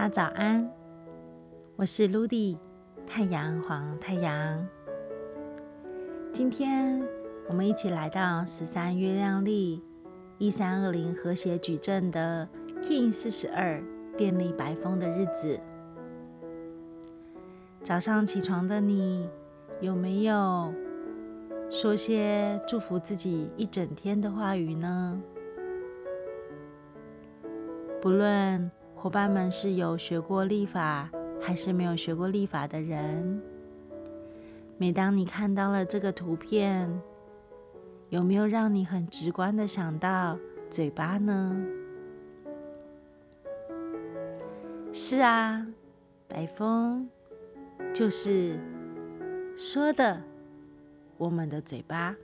大家早安，我是 Ludy 太阳黄太阳。今天我们一起来到十三月亮历一三二零和谐矩阵的 King 四十二电力白风的日子。早上起床的你，有没有说些祝福自己一整天的话语呢？不论伙伴们是有学过历法，还是没有学过历法的人，每当你看到了这个图片，有没有让你很直观的想到嘴巴呢？是啊，白风就是说的我们的嘴巴，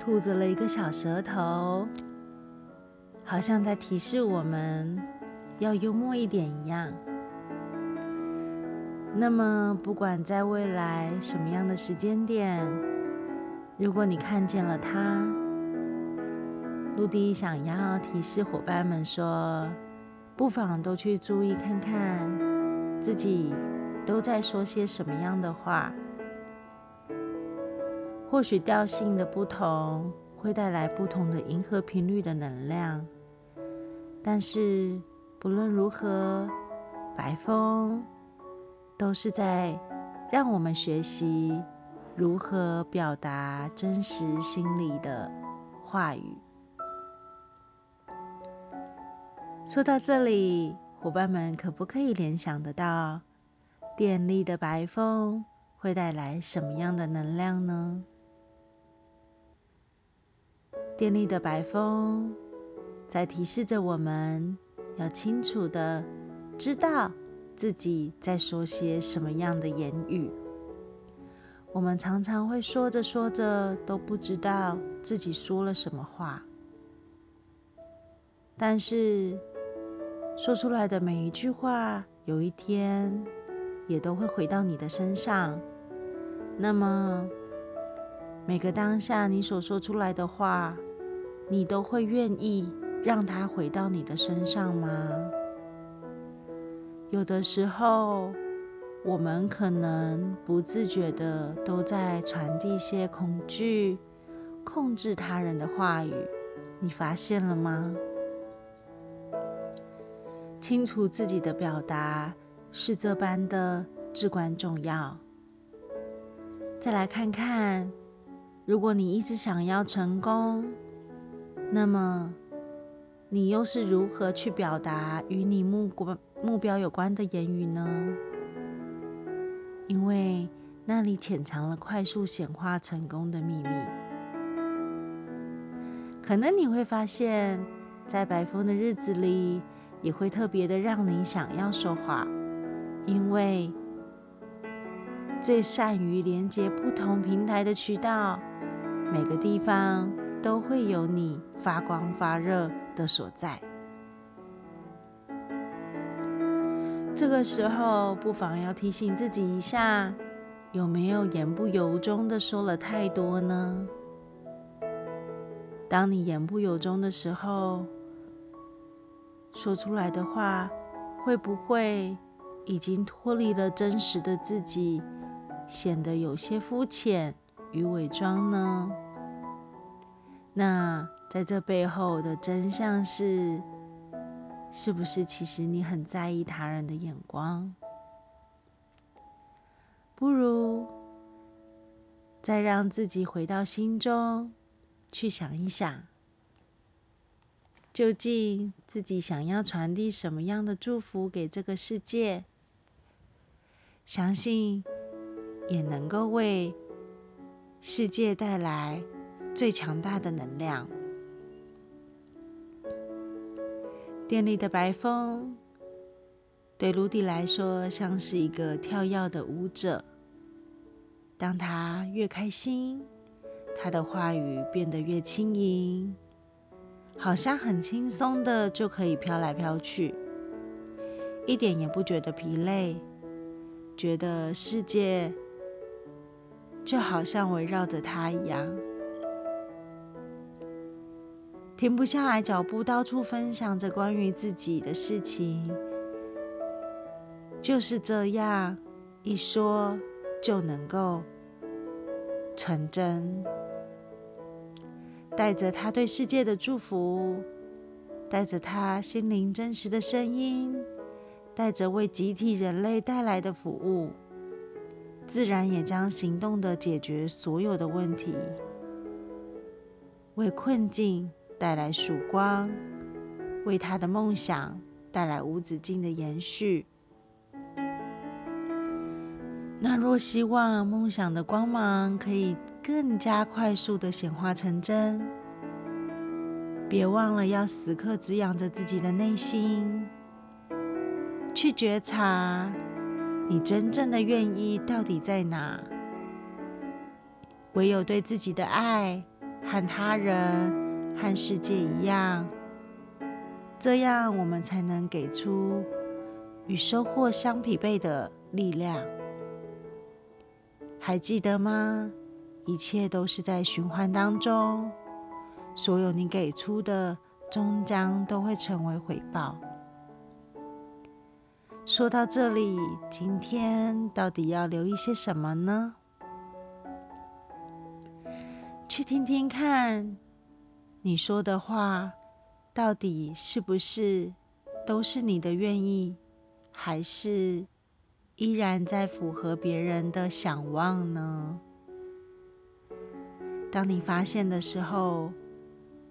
吐着了一个小舌头。好像在提示我们要幽默一点一样。那么，不管在未来什么样的时间点，如果你看见了它，陆地想要提示伙伴们说，不妨都去注意看看自己都在说些什么样的话。或许调性的不同，会带来不同的银河频率的能量。但是不论如何，白风都是在让我们学习如何表达真实心里的话语。说到这里，伙伴们可不可以联想得到，电力的白风会带来什么样的能量呢？电力的白风。在提示着我们要清楚的知道自己在说些什么样的言语。我们常常会说着说着都不知道自己说了什么话，但是说出来的每一句话，有一天也都会回到你的身上。那么每个当下你所说出来的话，你都会愿意。让它回到你的身上吗？有的时候，我们可能不自觉的都在传递些恐惧、控制他人的话语，你发现了吗？清楚自己的表达是这般的至关重要。再来看看，如果你一直想要成功，那么。你又是如何去表达与你目关目标有关的言语呢？因为那里潜藏了快速显化成功的秘密。可能你会发现，在白风的日子里，也会特别的让你想要说话，因为最善于连接不同平台的渠道，每个地方都会有你发光发热。的所在。这个时候，不妨要提醒自己一下，有没有言不由衷的说了太多呢？当你言不由衷的时候，说出来的话，会不会已经脱离了真实的自己，显得有些肤浅与伪装呢？那？在这背后的真相是，是不是其实你很在意他人的眼光？不如再让自己回到心中去想一想，究竟自己想要传递什么样的祝福给这个世界？相信也能够为世界带来最强大的能量。店里的白风对卢迪来说像是一个跳跃的舞者。当他越开心，他的话语变得越轻盈，好像很轻松的就可以飘来飘去，一点也不觉得疲累，觉得世界就好像围绕着他一样。停不下来脚步，到处分享着关于自己的事情，就是这样一说就能够成真。带着他对世界的祝福，带着他心灵真实的声音，带着为集体人类带来的服务，自然也将行动的解决所有的问题，为困境带来曙光，为他的梦想带来无止境的延续。那若希望梦想的光芒可以更加快速的显化成真，别忘了要时刻滋养着自己的内心，去觉察你真正的愿意到底在哪。唯有对自己的爱和他人、和世界一样，这样我们才能给出与收获相匹配的力量。还记得吗？一切都是在循环当中，所有你给出的，终将都会成为回报。说到这里，今天到底要留一些什么呢？去听听看，你说的话到底是不是都是你的愿意，还是？依然在符合别人的想望呢。当你发现的时候，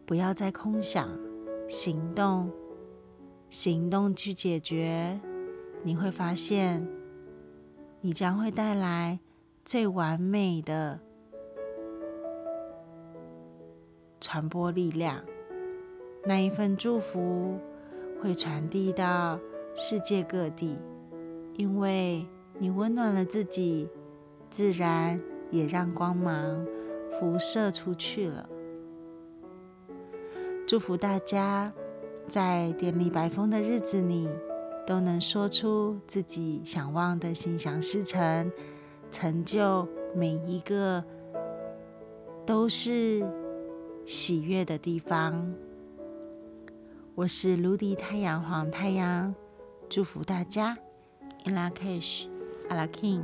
不要再空想，行动，行动去解决。你会发现，你将会带来最完美的传播力量。那一份祝福会传递到世界各地。因为你温暖了自己，自然也让光芒辐射出去了。祝福大家在典礼白风的日子里，都能说出自己想望的心想事成，成就每一个都是喜悦的地方。我是卢迪太阳黄太阳，祝福大家。in Lakesh, Alakin.